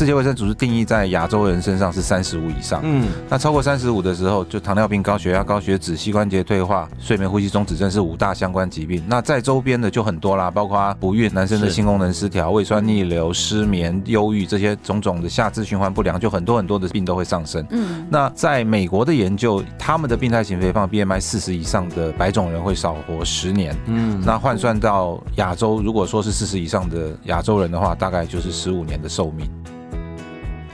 世界卫生组织定义在亚洲人身上是三十五以上，嗯，那超过三十五的时候，就糖尿病、高血压、高血脂、膝关节退化、睡眠呼吸中止症是五大相关疾病。那在周边的就很多啦，包括不孕、男生的性功能失调、胃酸逆流、失眠、忧郁这些种种的下肢循环不良，就很多很多的病都会上升。嗯，那在美国的研究，他们的病态型肥胖 BMI 四十以上的白种人会少活十年。嗯，那换算到亚洲，如果说是四十以上的亚洲人的话，大概就是十五年的寿命。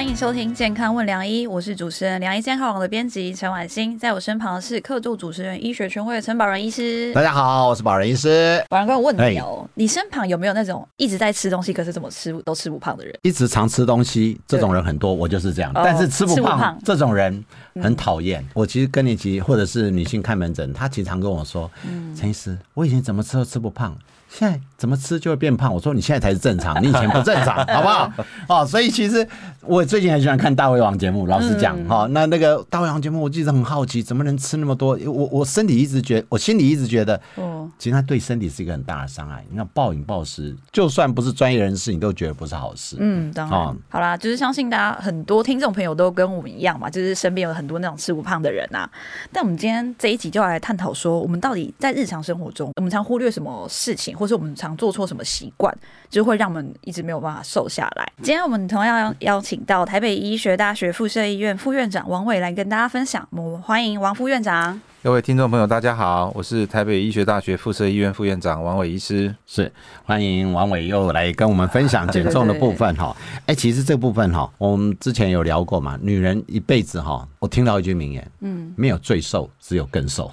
欢迎收听《健康问良医》，我是主持人良医健康网的编辑陈婉欣，在我身旁的是客座主持人、医学权威的陈宝仁医师。大家好，我是宝仁医师。宝仁哥，我问你哦，你身旁有没有那种一直在吃东西，可是怎么吃都吃不胖的人？一直常吃东西，这种人很多，我就是这样。但是吃不胖这种人很讨厌。我其实更年期或者是女性看门诊，她经常跟我说：“陈医师，我以前怎么吃都吃不胖。”现在怎么吃就会变胖？我说你现在才是正常，你以前不正常，好不好？哦，所以其实我最近很喜欢看大胃王节目。老实讲，哈，那那个大胃王节目，我记得很好奇，怎么能吃那么多？我我身体一直觉，我心里一直觉得，哦，其实它对身体是一个很大的伤害。你看暴饮暴食，就算不是专业人士，你都觉得不是好事。嗯，当然。好啦，就是相信大家很多听众朋友都跟我们一样嘛，就是身边有很多那种吃不胖的人啊。但我们今天这一集就要来探讨说，我们到底在日常生活中，我们常忽略什么事情？或是我们常做错什么习惯，就会让我们一直没有办法瘦下来。今天我们同样邀请到台北医学大学附设医院副院长王伟来跟大家分享。我们欢迎王副院长。各位听众朋友，大家好，我是台北医学大学附设医院副院长王伟医师。是欢迎王伟又来跟我们分享减重的部分哈。哎，其实这部分哈，我们之前有聊过嘛。女人一辈子哈，我听到一句名言，嗯，没有最瘦，只有更瘦。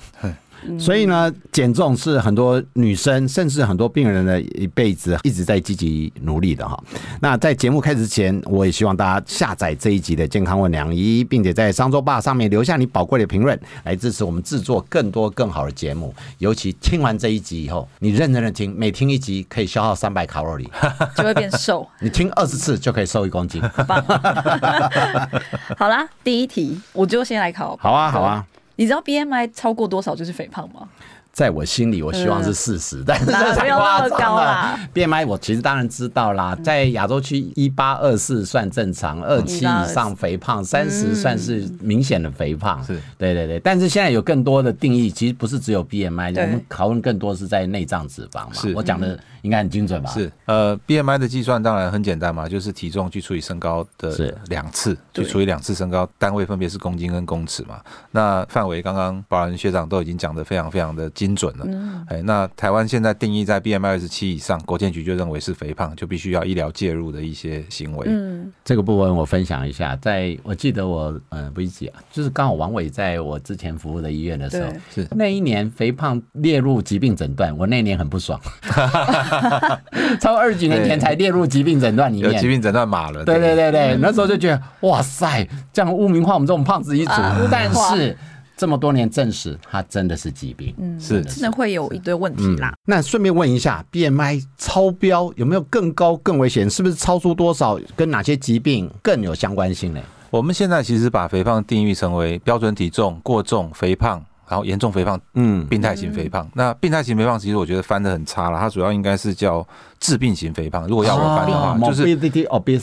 所以呢，减重是很多女生，甚至很多病人的一辈子一直在积极努力的哈。那在节目开始前，我也希望大家下载这一集的健康问良医，并且在商周吧上面留下你宝贵的评论，来支持我们制作更多更好的节目。尤其听完这一集以后，你认真的听，每听一集可以消耗三百卡路里，就会变瘦。你听二十次就可以瘦一公斤。好啦，第一题我就先来考。好啊，好啊。你知道 BMI 超过多少就是肥胖吗？在我心里，我希望是四十，但是这太夸张了。BMI 我其实当然知道啦，在亚洲区一八二四算正常，二七以上肥胖，三十算是明显的肥胖。是，对对对。但是现在有更多的定义，其实不是只有 BMI，我们讨论更多是在内脏脂肪嘛。是我讲的。应该很精准吧？是，呃，BMI 的计算当然很简单嘛，就是体重去除以身高的两次，去除以两次身高，单位分别是公斤跟公尺嘛。那范围刚刚保安学长都已经讲的非常非常的精准了。嗯。哎，那台湾现在定义在 BMI 二十七以上，国健局就认为是肥胖，就必须要医疗介入的一些行为。嗯。这个部分我分享一下，在我记得我嗯不一起啊，就是刚好王伟在我之前服务的医院的时候，是那一年肥胖列入疾病诊断，我那年很不爽。超过二十几年前才列入疾病诊断里面，有疾病诊断码了。对对对对，那时候就觉得哇塞，这样污名化我们这种胖子一族。但是这么多年证实，它真的是疾病，嗯，是真的会有一堆问题啦。那顺便问一下，BMI 超标有没有更高更危险？是不是超出多少跟哪些疾病更有相关性呢？我们现在其实把肥胖定义成为标准体重、过重、肥胖。然后严重肥胖，嗯，病态型肥胖。那病态型肥胖其实我觉得翻的很差了，它主要应该是叫致病型肥胖。如果要我翻的话，就是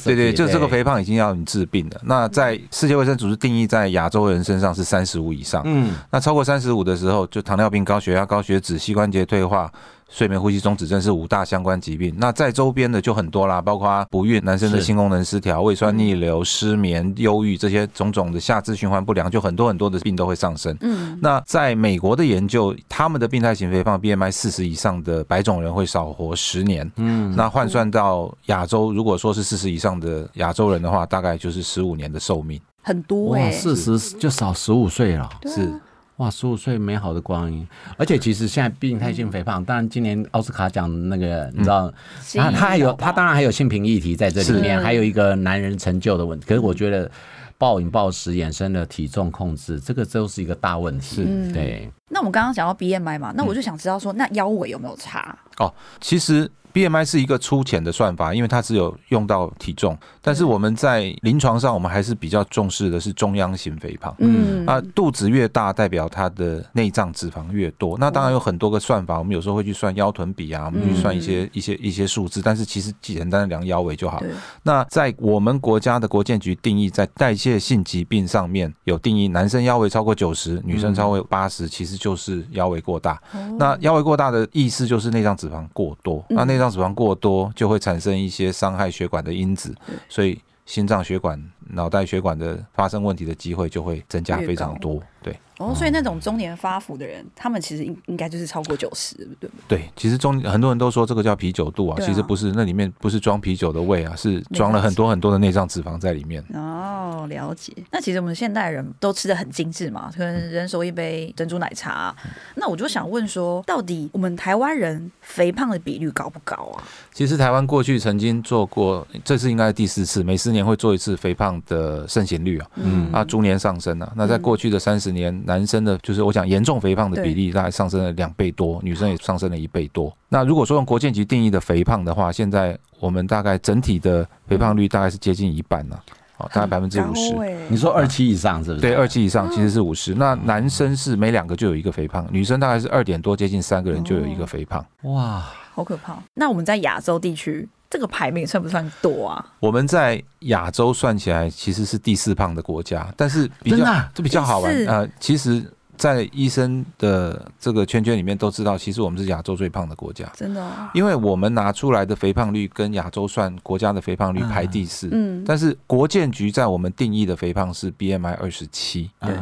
对对，就这个肥胖已经要你治病了。那在世界卫生组织定义在亚洲人身上是三十五以上，嗯，那超过三十五的时候，就糖尿病、高血压、高血脂、膝关节退化。睡眠呼吸中止症是五大相关疾病，那在周边的就很多啦，包括不孕、男生的性功能失调、胃酸逆流、失眠、忧郁这些种种的下肢循环不良，就很多很多的病都会上升。嗯，那在美国的研究，他们的病态型肥胖 BMI 四十以上的白种人会少活十年。嗯，那换算到亚洲，如果说是四十以上的亚洲人的话，大概就是十五年的寿命，很多哎，四十就少十五岁了，是。哇，十五岁美好的光阴，而且其实现在病态性肥胖，当然今年奥斯卡奖那个你知道，他他还有他当然还有性平议题在这里面，还有一个男人成就的问题。可是我觉得暴饮暴食衍生的体重控制，这个都是一个大问题。对。那我们刚刚讲到 BMI 嘛，那我就想知道说，那腰围有没有差？哦，其实。BMI 是一个粗浅的算法，因为它只有用到体重，但是我们在临床上，我们还是比较重视的是中央型肥胖。嗯，啊，肚子越大，代表它的内脏脂肪越多。那当然有很多个算法，我们有时候会去算腰臀比啊，我们去算一些一些一些数字，但是其实简单的量腰围就好。那在我们国家的国建局定义，在代谢性疾病上面有定义，男生腰围超过九十，女生超过八十，其实就是腰围过大。那腰围过大的意思就是内脏脂肪过多。那内脏脂肪过多就会产生一些伤害血管的因子，所以心脏血管、脑袋血管的发生问题的机会就会增加非常多。对。哦，所以那种中年发福的人，他们其实应应该就是超过九十，对不对？对，其实中很多人都说这个叫啤酒肚啊，其实不是，那里面不是装啤酒的胃啊，是装了很多很多的内脏脂肪在里面。哦，了解。那其实我们现代人都吃的很精致嘛，可能人手一杯珍珠奶茶。那我就想问说，到底我们台湾人肥胖的比率高不高啊？其实台湾过去曾经做过，这次应该是第四次，每四年会做一次肥胖的盛行率啊，嗯，啊，逐年上升啊。那在过去的三十年。男生的，就是我讲严重肥胖的比例大概上升了两倍多，女生也上升了一倍多。那如果说用国健局定义的肥胖的话，现在我们大概整体的肥胖率大概是接近一半了，哦，大概百分之五十。你说二期以上是不是？对，二期以上其实是五十。那男生是每两个就有一个肥胖，女生大概是二点多，接近三个人就有一个肥胖。哇，好可怕！那我们在亚洲地区。这个排名算不算多啊？我们在亚洲算起来其实是第四胖的国家，但是比较这比较好玩呃，其实，在医生的这个圈圈里面都知道，其实我们是亚洲最胖的国家。真的，因为我们拿出来的肥胖率跟亚洲算国家的肥胖率排第四。嗯，但是国建局在我们定义的肥胖是 BMI 二十七。对，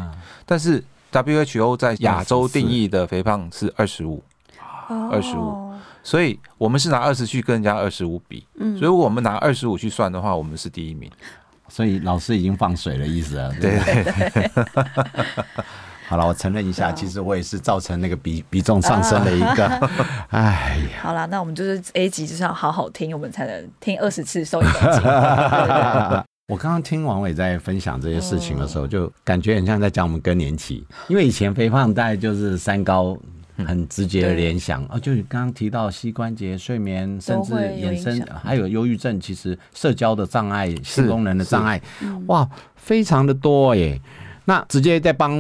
但是 WHO 在亚洲定义的肥胖是二十五，二十五。所以我们是拿二十去跟人家二十五比，嗯，所以我们拿二十五去算的话，我们是第一名。所以老师已经放水的，意思 了？对对对。好了，我承认一下，其实我也是造成那个比比重上升的一个。哎呀，好了，那我们就是 A 级就是要好好听，我们才能听二十次收一公斤。我刚刚听王伟在分享这些事情的时候，就感觉很像在讲我们更年期，因为以前肥胖大概就是三高。很直接的联想。啊，就是刚刚提到膝关节、睡眠，甚至衍生还有忧郁症，其实社交的障碍、性功能的障碍，哇，非常的多耶。那直接再帮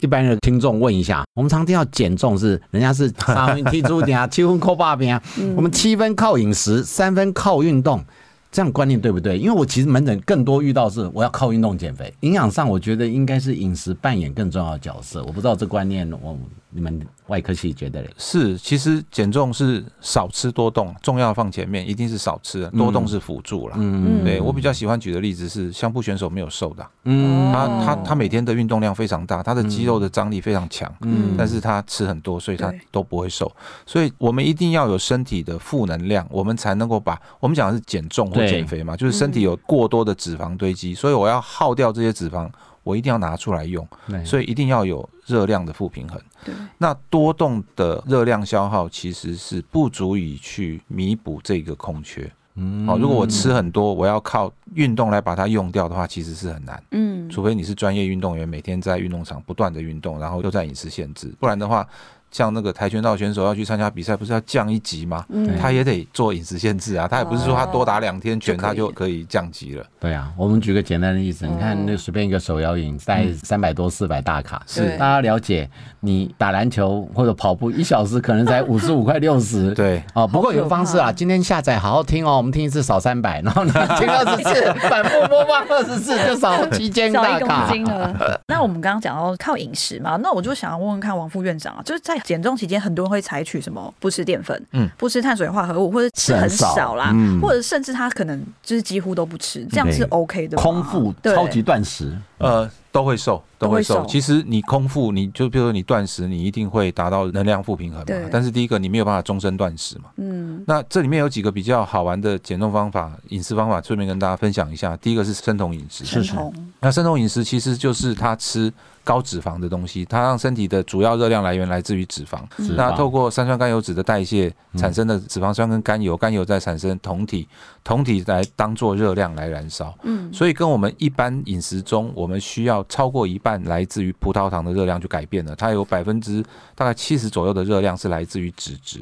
一般的听众问一下，我们常听到减重是人家是三分踢足点啊，七分扣八边啊，我们七分靠饮食，三分靠运动，这样观念对不对？因为我其实门诊更多遇到是我要靠运动减肥，营养上我觉得应该是饮食扮演更重要的角色，我不知道这观念我你们。外科系觉得是，其实减重是少吃多动，重要放前面，一定是少吃，多动是辅助啦。嗯对我比较喜欢举的例子是，相扑选手没有瘦的，嗯，他他他每天的运动量非常大，他的肌肉的张力非常强，嗯，但是他吃很多，所以他都不会瘦。所以我们一定要有身体的负能量，我们才能够把我们讲的是减重或减肥嘛，就是身体有过多的脂肪堆积，所以我要耗掉这些脂肪。我一定要拿出来用，所以一定要有热量的负平衡。那多动的热量消耗其实是不足以去弥补这个空缺。嗯，好，如果我吃很多，我要靠运动来把它用掉的话，其实是很难。嗯，除非你是专业运动员，每天在运动场不断的运动，然后又在饮食限制，不然的话。像那个跆拳道选手要去参加比赛，不是要降一级吗？他也得做饮食限制啊。他也不是说他多打两天拳，他就可以降级了。对啊，我们举个简单的例子，你看那随便一个手摇饮，带三百多、四百大卡，是大家了解。你打篮球或者跑步一小时可能才五十五块六十。对哦，不过有个方式啊，今天下载好好听哦，我们听一次少三百，然后呢 听二十次，反复播放二十次就少七千大卡。那我们刚刚讲到靠饮食嘛，那我就想要问问看王副院长啊，就是在。减重期间，很多人会采取什么不吃淀粉，嗯，不吃碳水化合物，或者吃很少啦，或者甚至他可能就是几乎都不吃，这样是 OK 的。空腹超级断食，呃，都会瘦，都会瘦。其实你空腹，你就比如说你断食，你一定会达到能量负平衡嘛。但是第一个，你没有办法终身断食嘛。嗯。那这里面有几个比较好玩的减重方法、饮食方法，顺便跟大家分享一下。第一个是生酮饮食。生酮。那生酮饮食其实就是他吃。高脂肪的东西，它让身体的主要热量来源来自于脂肪。那透过三酸甘油脂的代谢产生的脂肪酸跟甘油，甘油再产生酮体，酮体来当做热量来燃烧。嗯，所以跟我们一般饮食中，我们需要超过一半来自于葡萄糖的热量就改变了。它有百分之大概七十左右的热量是来自于脂质。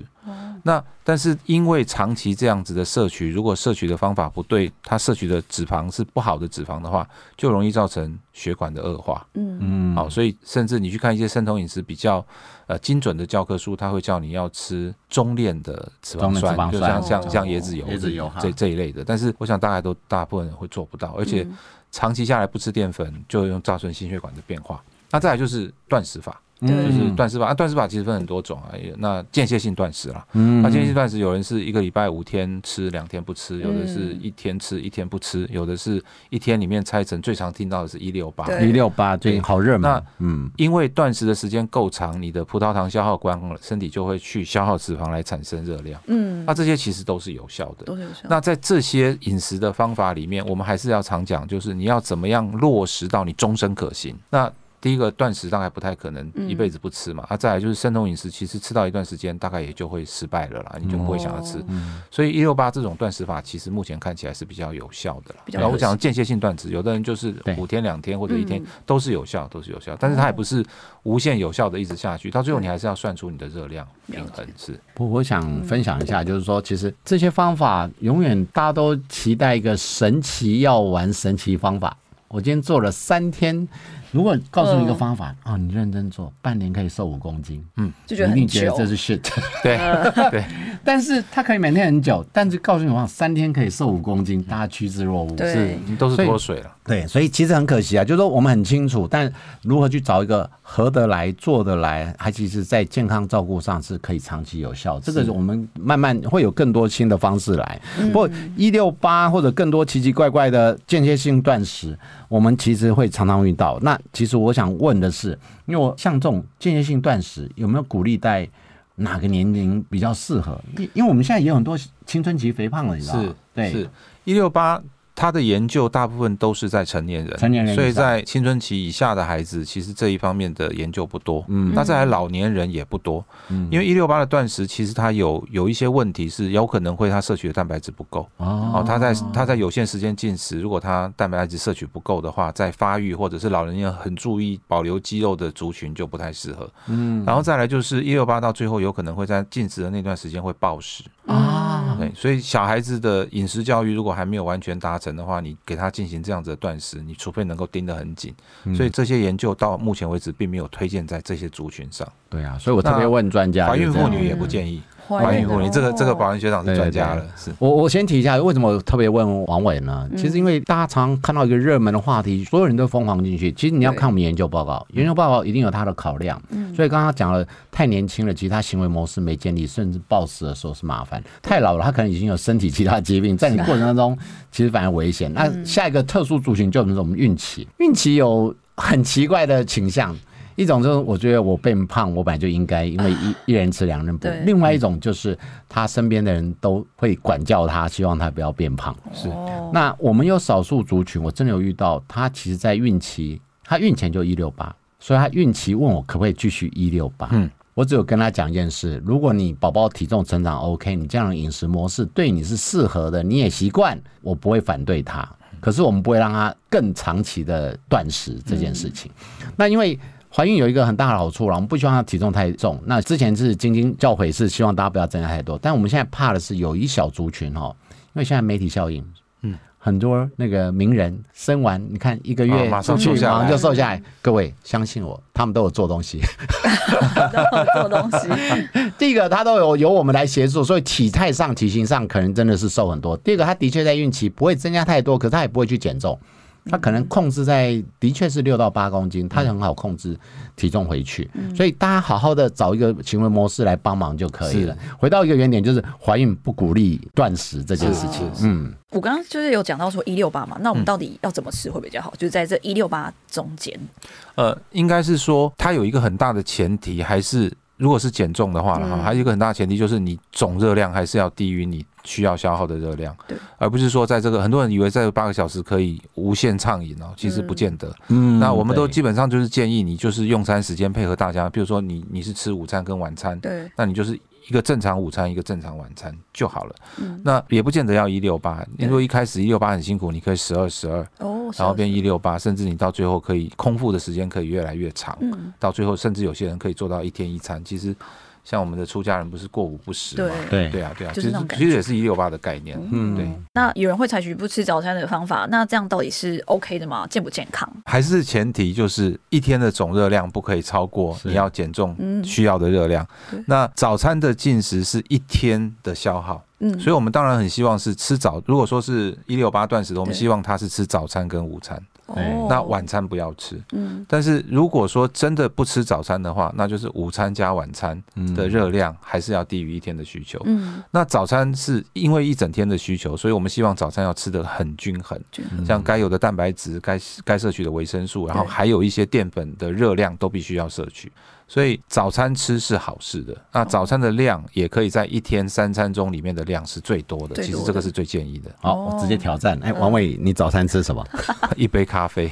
那但是因为长期这样子的摄取，如果摄取的方法不对，它摄取的脂肪是不好的脂肪的话，就容易造成血管的恶化。嗯嗯，好，所以甚至你去看一些生酮饮食比较呃精准的教科书，他会叫你要吃中链的脂肪酸，就像像像椰子油、椰子油这这一类的。但是我想大概都大部分人会做不到，而且长期下来不吃淀粉，就用造成心血管的变化。那再来就是断食法。就是断食法啊，断食法其实分很多种啊。那间歇性断食啦，那间歇性断食有人是一个礼拜五天吃，两天不吃；有的是一天吃，一天不吃；有的是一天里面拆成。最常听到的是一六八，一六八最近好热门。那嗯，因为断食的时间够长，你的葡萄糖消耗光了，身体就会去消耗脂肪来产生热量。嗯，那这些其实都是有效的，都是有效。那在这些饮食的方法里面，我们还是要常讲，就是你要怎么样落实到你终身可行。那第一个断食大概不太可能一辈子不吃嘛，啊，再来就是生酮饮食，其实吃到一段时间大概也就会失败了啦，你就不会想要吃。所以一六八这种断食法，其实目前看起来是比较有效的了。然后我讲间歇性断食，有的人就是五天、两天或者一天都是有效，都是有效，但是它也不是无限有效的一直下去，到最后你还是要算出你的热量平衡是。不，我想分享一下，就是说，其实这些方法永远大家都期待一个神奇药丸、神奇方法。我今天做了三天。如果告诉你一个方法啊，你认真做，半年可以瘦五公斤，嗯，就觉得你觉得这是 shit，对对，但是它可以每天很久，但是告诉你话，三天可以瘦五公斤，大家趋之若鹜，是，都是脱水了。对，所以其实很可惜啊，就是说我们很清楚，但如何去找一个合得来、做得来，还其实在健康照顾上是可以长期有效。这个我们慢慢会有更多新的方式来。不过一六八或者更多奇奇怪怪的间歇性断食，我们其实会常常遇到。那其实我想问的是，因为我像这种间歇性断食，有没有鼓励在哪个年龄比较适合？因因为我们现在也有很多青春期肥胖了，你知道吗？对，是一六八。他的研究大部分都是在成年人，成年人，所以在青春期以下的孩子，其实这一方面的研究不多。嗯，那在老年人也不多。嗯，因为一六八的断食，其实它有有一些问题是有可能会他摄取的蛋白质不够。哦，他在他在有限时间进食，如果他蛋白质摄取不够的话，在发育或者是老人要很注意保留肌肉的族群就不太适合。嗯，然后再来就是一六八到最后有可能会在进食的那段时间会暴食。啊，对，所以小孩子的饮食教育如果还没有完全达成的话，你给他进行这样子的断食，你除非能够盯得很紧。所以这些研究到目前为止并没有推荐在这些族群上。对啊，所以我特别问专家，怀孕妇女也不建议。怀孕妇女，这个这个保安学长是专家了。是我我先提一下，为什么我特别问王伟呢？其实因为大家常看到一个热门的话题，所有人都疯狂进去。其实你要看我们研究报告，研究报告一定有它的考量。所以刚刚讲了，太年轻了，其实他行为模式没建立，甚至暴食的时候是麻烦；太老了，他可能已经有身体其他疾病，在你过程当中其实反而危险。那下一个特殊族群就是我们孕期，孕期有很奇怪的倾向。一种就是我觉得我变胖，我本来就应该，因为一一人吃两人补。另外一种就是他身边的人都会管教他，希望他不要变胖。是。那我们有少数族群，我真的有遇到，他其实在孕期，他孕前就一六八，所以他孕期问我可不可以继续一六八。嗯。我只有跟他讲一件事：如果你宝宝体重成长 OK，你这样的饮食模式对你是适合的，你也习惯，我不会反对他。可是我们不会让他更长期的断食这件事情。那因为。怀孕有一个很大的好处了，我们不希望她体重太重。那之前是晶晶教诲是希望大家不要增加太多，但我们现在怕的是有一小族群哈，因为现在媒体效应，嗯，很多那个名人生完，你看一个月马上瘦下来就瘦下来。各位相信我，他们都有做东西，都有做东西。第一个他都有由我们来协助，所以体态上、体型上可能真的是瘦很多。第二个他的确在孕期不会增加太多，可是他也不会去减重。他可能控制在的确是六到八公斤，他很好控制体重回去，所以大家好好的找一个行为模式来帮忙就可以了。回到一个原点，就是怀孕不鼓励断食这件事情。嗯，我刚刚就是有讲到说一六八嘛，那我们到底要怎么吃会比较好？就是在这一六八中间，呃，应该是说它有一个很大的前提，还是如果是减重的话了哈，还有一个很大的前提就是你总热量还是要低于你。需要消耗的热量，对，而不是说在这个很多人以为在八个小时可以无限畅饮哦，其实不见得。嗯，那我们都基本上就是建议你就是用餐时间配合大家，比如说你你是吃午餐跟晚餐，对，那你就是一个正常午餐一个正常晚餐就好了。嗯，那也不见得要一六八，你如果一开始一六八很辛苦，你可以十二十二哦，然后变一六八，甚至你到最后可以空腹的时间可以越来越长，嗯，到最后甚至有些人可以做到一天一餐，其实。像我们的出家人不是过午不食对嘛？对对啊，对啊，其实就是那种感其实也是一六八的概念。嗯对，那有人会采取不吃早餐的方法，那这样到底是 OK 的吗？健不健康？还是前提就是一天的总热量不可以超过你要减重嗯需要的热量。那早餐的进食是一天的消耗，嗯，所以我们当然很希望是吃早。如果说是一六八断食的，我们希望他是吃早餐跟午餐，哦那晚餐不要吃。嗯但是如果说真的不吃早餐的话，那就是午餐加晚餐的热量还是要低于一天的需求。嗯，那早餐是因为一整天的需求，所以我们希望早餐要吃得很均衡，像该有的蛋白质、该该摄取的维生素，然后还有一些淀粉的热量都必须要摄取。所以早餐吃是好事的，那早餐的量也可以在一天三餐中里面的量是最多的，其实这个是最建议的，好，哦我直接挑战。哎，王伟，你早餐吃什么？一杯咖啡，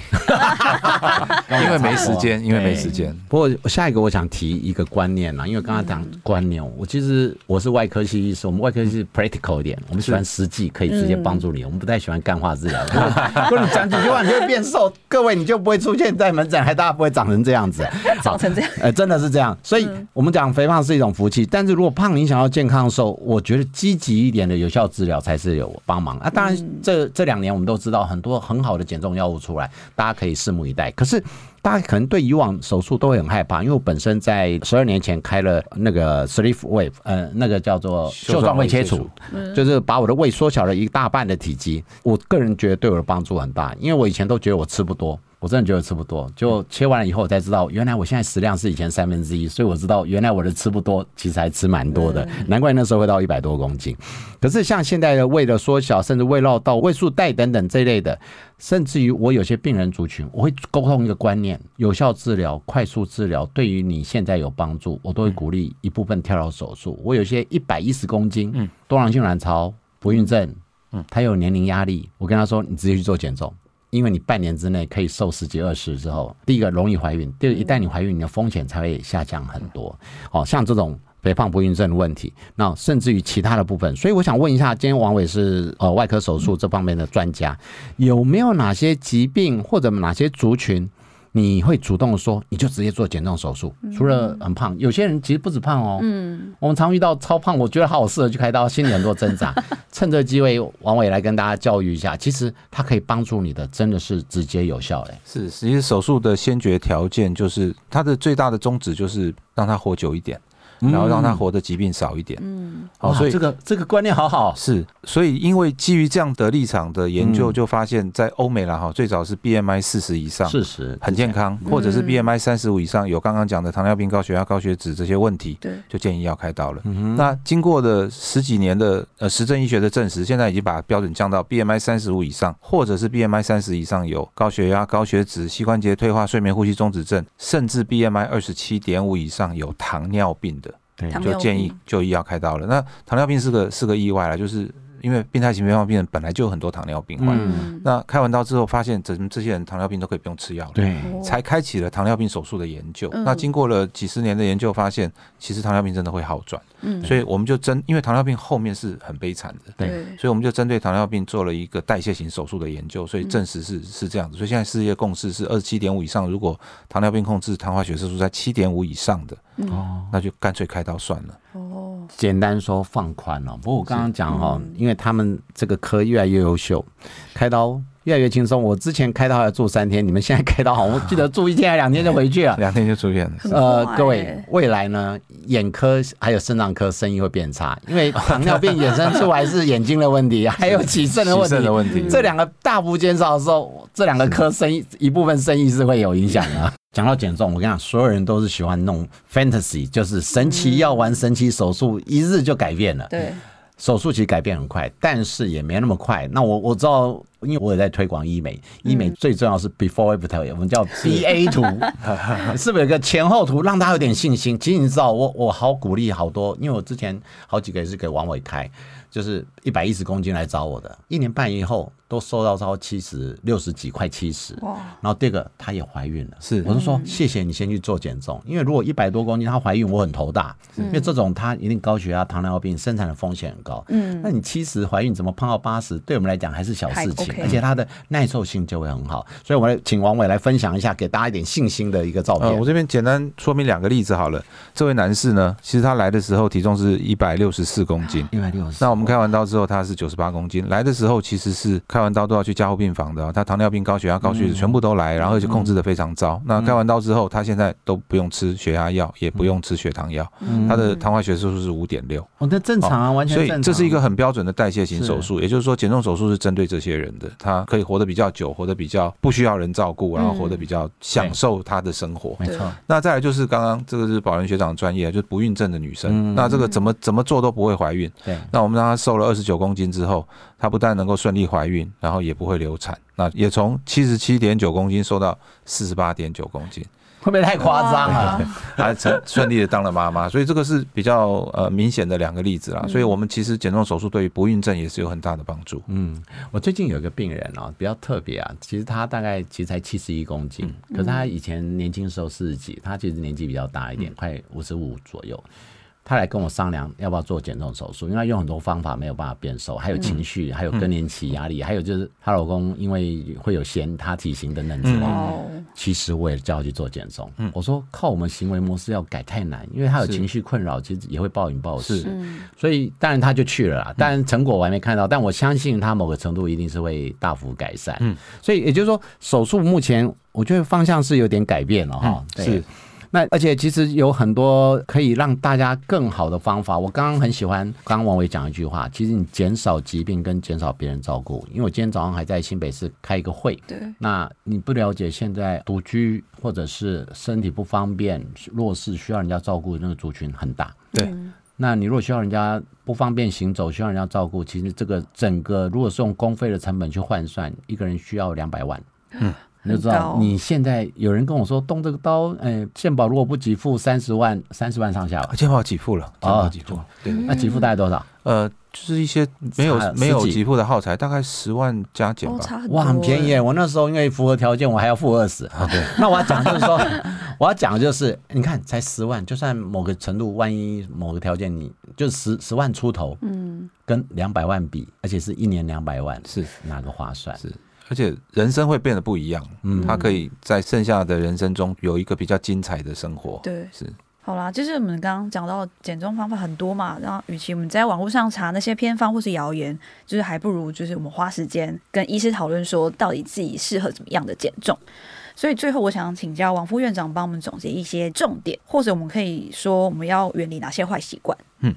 因为没时间，因为没时间。不过下一个我想提一个观念啦，因为刚刚讲观念，我其实我是外科系医师，我们外科系 practical 一点，我们喜欢实际，可以直接帮助你，我们不太喜欢干化治疗。如果你讲几句话，你就会变瘦，各位你就不会出现在门诊，还大家不会长成这样子。长成这样，呃，真的是这样，所以我们讲肥胖是一种福气，但是如果胖你想要健康瘦，我觉得积极一点的有效治疗才是有帮忙啊。当然这这两年我们都知道很多很好的减重药物出来，大家可以拭目以待。可是大家可能对以往手术都会很害怕，因为我本身在十二年前开了那个 sleeve wave，呃，那个叫做袖状胃切除，就是把我的胃缩小了一大半的体积。我个人觉得对我的帮助很大，因为我以前都觉得我吃不多。我真的觉得吃不多，就切完了以后，我才知道原来我现在食量是以前三分之一，所以我知道原来我的吃不多，其实还吃蛮多的，难怪那时候会到一百多公斤。可是像现在的胃的缩小，甚至胃绕道、胃束带等等这一类的，甚至于我有些病人族群，我会沟通一个观念：有效治疗、快速治疗对于你现在有帮助，我都会鼓励一部分跳到手术。我有些一百一十公斤，嗯多囊性卵巢、不孕症，嗯，他有年龄压力，我跟他说，你直接去做减重。因为你半年之内可以瘦十几二十之后，第一个容易怀孕，第二一旦你怀孕，你的风险才会下降很多。哦，像这种肥胖不孕症的问题，那甚至于其他的部分，所以我想问一下，今天王伟是呃外科手术这方面的专家，有没有哪些疾病或者哪些族群？你会主动说，你就直接做减重手术。除了很胖，有些人其实不止胖哦。嗯，我们常遇到超胖，我觉得好好适合去开刀，心里很多挣扎。趁这个机会，王伟来跟大家教育一下，其实它可以帮助你的，真的是直接有效嘞。是，其实手术的先决条件就是它的最大的宗旨就是让他活久一点，然后让他活的疾病少一点。嗯，好，哇所以这个这个观念好好。是，所以因为基于这样的立场的研究，嗯就发现，在欧美啦哈，最早是 BMI 四十以上，四十很健康，或者是嗯 BMI 三十五以上有刚刚讲的糖尿病、高血压、高血脂这些问题，对，就建议要开刀了。嗯那经过的十几年的呃实证医学的证实，现在已经把标准降到 BMI 三十五以上，或者是 BMI 三十以上有高血压、高血脂、膝关节退化、睡眠呼吸中止症，甚至 BMI 二十七点五以上有糖尿病的，对就建议就医要开刀了。那糖尿病是个是个意外了，就是因为病态型肥胖病人本来就有很多糖尿病患，嗯，那开完刀之后发现，怎么这些人糖尿病都可以不用吃药了。对，哦才开启了糖尿病手术的研究。嗯。那经过了几十年的研究，发现其实糖尿病真的会好转，嗯，所以我们就针，因为糖尿病后面是很悲惨的，对。对，所以我们就针对糖尿病做了一个代谢型手术的研究，所以证实是是这样子。所以现在世界共识是二十七点五以上，如果糖尿病控制糖化血色素在七点五以上的，哦。那就干脆开刀算了。哦，简单说放宽了、不过我刚刚讲哈、嗯因为他们这个科越来越优秀，开刀越来越轻松。我之前开刀还要住三天，你们现在开刀好，我记得住一天还两天就回去了。两天就出院了。呃，各位欸，未来呢，眼科还有肾脏科生意会变差，因为糖尿病衍生出来是眼睛的问题，还有起肾的问题起肾的。问题，这两个大幅减少的时候，这两个科生意一部分生意是会有影响的。讲到减重，我跟你讲，所有人都是喜欢弄 fantasy，就是神奇药丸、神奇手术，一日就改变了。对，手术其实改变很快，但是也没那么快。那我我知道，因为我也在推广医美，医美最重要是 before after，我们叫 BA 图，是不是有个前后图，让大家有点信心？其实你知道，我我好鼓励好多，因为我之前好几个也是给王伟开，就是一百一十公斤来找我的，一年半以后都瘦到超七十六十几，快七十。哇，然后第二个，她也怀孕了，是我就说谢谢你先去做减重，因为如果一百多公斤她怀孕，我很头大，因为这种她一定高血压、糖尿病，生产的风险很高。嗯那你七十怀孕怎么胖到八十？对我们来讲还是小事情品，而且它的耐受性就会很好。所以，我来请王伟来分享一下，给大家一点信心的一个照片。我这边简单说明两个例子好了。这位男士呢，其实他来的时候体重是一百六十四公斤，一百六十。那我们开完刀之后，他是九十八公斤。来的时候其实是开完刀都要去加护病房的，他糖尿病、高血压、高血脂全部都来，然后就控制的非常糟。那开完刀之后，他现在都不用吃血压药，也不用吃血糖药，他的糖化血色素是五点六。哦，那正常啊，完全正常。所以这是一个很标准的代谢型手术，也就是说减重手术是针对这些人的，他可以活得比较久，活得比较不需要人照顾，然后活得比较享受他的生活。没错。那再来就是刚刚这个是宝仁学长专业，就是不孕症的女生，那这个怎么怎么做都不会怀孕。对。那我们让她瘦了二十九公斤之后，她不但能够顺利怀孕，然后也不会流产。那也从七十七点九公斤瘦到四十八点九公斤。会不会太夸张了？还成顺利的当了妈妈，所以这个是比较呃明显的两个例子啦。所以我们其实减重手术对于不孕症也是有很大的帮助。嗯，我最近有一个病人哦，比较特别啊，其实他大概其实才七十一公斤，可是他以前年轻时候四十几，他其实年纪比较大一点，快五十五左右。她来跟我商量要不要做减重手术，因为用很多方法没有办法变瘦，还有情绪，还有更年期压力，还有就是她老公因为会有嫌她体型等等之类。其实我也叫她去做减重，我说靠我们行为模式要改太难，因为她有情绪困扰，其实也会暴饮暴食。所以当然她就去了啦，但成果我还没看到，但我相信她某个程度一定是会大幅改善。嗯，所以也就是说手术目前我觉得方向是有点改变了哈。是。那而且其实有很多可以让大家更好的方法。我刚刚很喜欢刚刚王伟讲一句话，其实你减少疾病跟减少别人照顾。因为我今天早上还在新北市开一个会，对，那你不了解现在独居或者是身体不方便、弱势需要人家照顾的那个族群很大，对。那你如果需要人家不方便行走，需要人家照顾，其实这个整个如果是用公费的成本去换算，一个人需要两百万，嗯。你就知道，你现在有人跟我说动这个刀，哎，健保如果不给付三十万，三十万上下吧？健保给付了，健保给付了，对，那给付大概多少？呃，就是一些没有没有给付的耗材，大概十万加减吧。哇，很便宜！我那时候因为符合条件，我还要付二十。对，那我要讲就是说，我要讲的就是，你看才十万，就算某个程度，万一某个条件，你就十十万出头，嗯，跟两百万比，而且是一年两百万，是哪个划算？是。而且人生会变得不一样，嗯，他可以在剩下的人生中有一个比较精彩的生活。对，是。好啦，就是我们刚刚讲到减重方法很多嘛，然后与其我们在网络上查那些偏方或是谣言，就是还不如就是我们花时间跟医师讨论说到底自己适合怎么样的减重。所以最后我想请教王副院长帮我们总结一些重点，或者我们可以说我们要远离哪些坏习惯？嗯。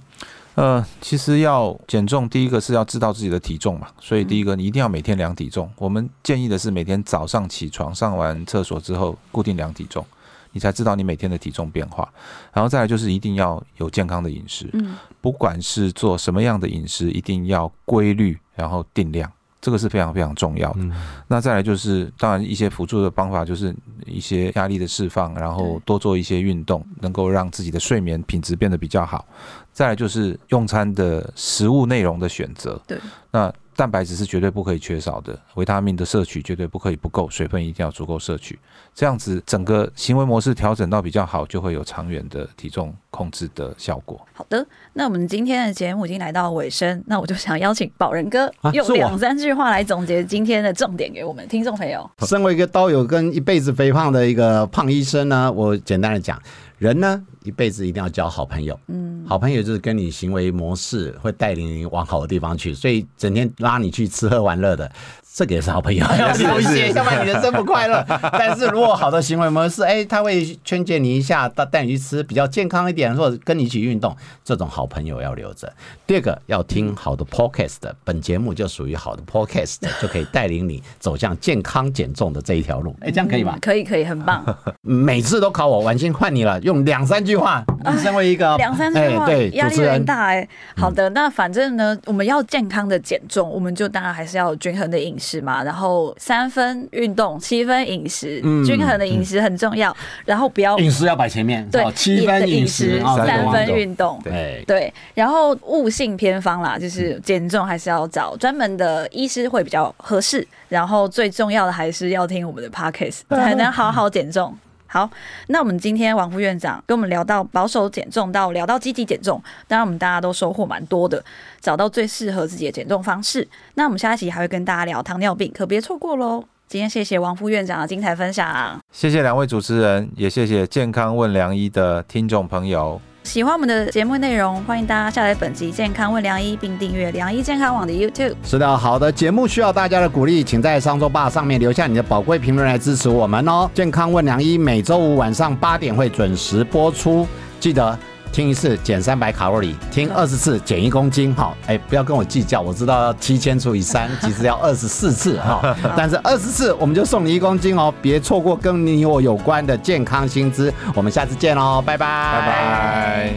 呃，其实要减重，第一个是要知道自己的体重嘛，所以第一个你一定要每天量体重。我们建议的是每天早上起床上完厕所之后固定量体重，你才知道你每天的体重变化。然后再来就是一定要有健康的饮食，嗯，不管是做什么样的饮食，一定要规律，然后定量。这个是非常非常重要的。那再来就是，当然一些辅助的方法，就是一些压力的释放，然后多做一些运动，能够让自己的睡眠品质变得比较好。再来就是用餐的食物内容的选择。对，那。蛋白质是绝对不可以缺少的，维他命的摄取绝对不可以不够，水分一定要足够摄取，这样子整个行为模式调整到比较好，就会有长远的体重控制的效果。好的，那我们今天的节目已经来到尾声，那我就想邀请宝仁哥用两三句话来总结今天的重点给我们听众朋友。身为一个刀友跟一辈子肥胖的一个胖医生呢，我简单的讲。人呢，一辈子一定要交好朋友。嗯，好朋友就是跟你行为模式会带领你往好的地方去，所以整天拉你去吃喝玩乐的。这个也是好朋友，要留一些，要不然你人生不快乐。但是如果好的行为模式，哎，他会劝诫你一下，带带你去吃比较健康一点，或者跟你一起运动，这种好朋友要留着。第二个要听好的 podcast，本节目就属于好的 podcast，就可以带领你走向健康减重的这一条路。哎，这样可以吗？可以，可以，很棒。每次都考我，婉心换你了，用两三句话。你身为一个两三句话，对，压力很大哎。好的，那反正呢，我们要健康的减重，我们就当然还是要有均衡的饮食。嘛？然后三分运动，七分饮食，均衡的饮食很重要。然后不要饮食要摆前面，对，七分饮食，三分运动，对对。然后悟性偏方啦，就是减重还是要找专门的医师会比较合适。然后最重要的还是要听我们的 podcast，才能好好减重。好，那我们今天王副院长跟我们聊到保守减重，到聊到积极减重，当然我们大家都收获蛮多的，找到最适合自己的减重方式。那我们下一期还会跟大家聊糖尿病，可别错过喽。今天谢谢王副院长的精彩分享，谢谢两位主持人，也谢谢健康问良医的听众朋友。喜欢我们的节目内容，欢迎大家下载本集《健康问良医》，并订阅良医健康网的 YouTube。是的，好的节目需要大家的鼓励，请在上周吧上面留下你的宝贵评论来支持我们哦。健康问良医每周五晚上八点会准时播出，记得。听一次减三百卡路里，听二十次减一公斤，哈，哎，不要跟我计较，我知道要七千除以三，其实要二十四次哈，但是二十次我们就送你一公斤哦，别错过跟你我有关的健康薪资，我们下次见喽，拜拜，拜拜。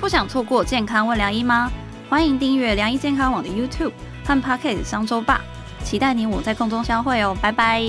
不想错过健康问良医吗？欢迎订阅良医健康网的 YouTube 和 Pocket 商周吧，期待你我在空中相会哦，拜拜。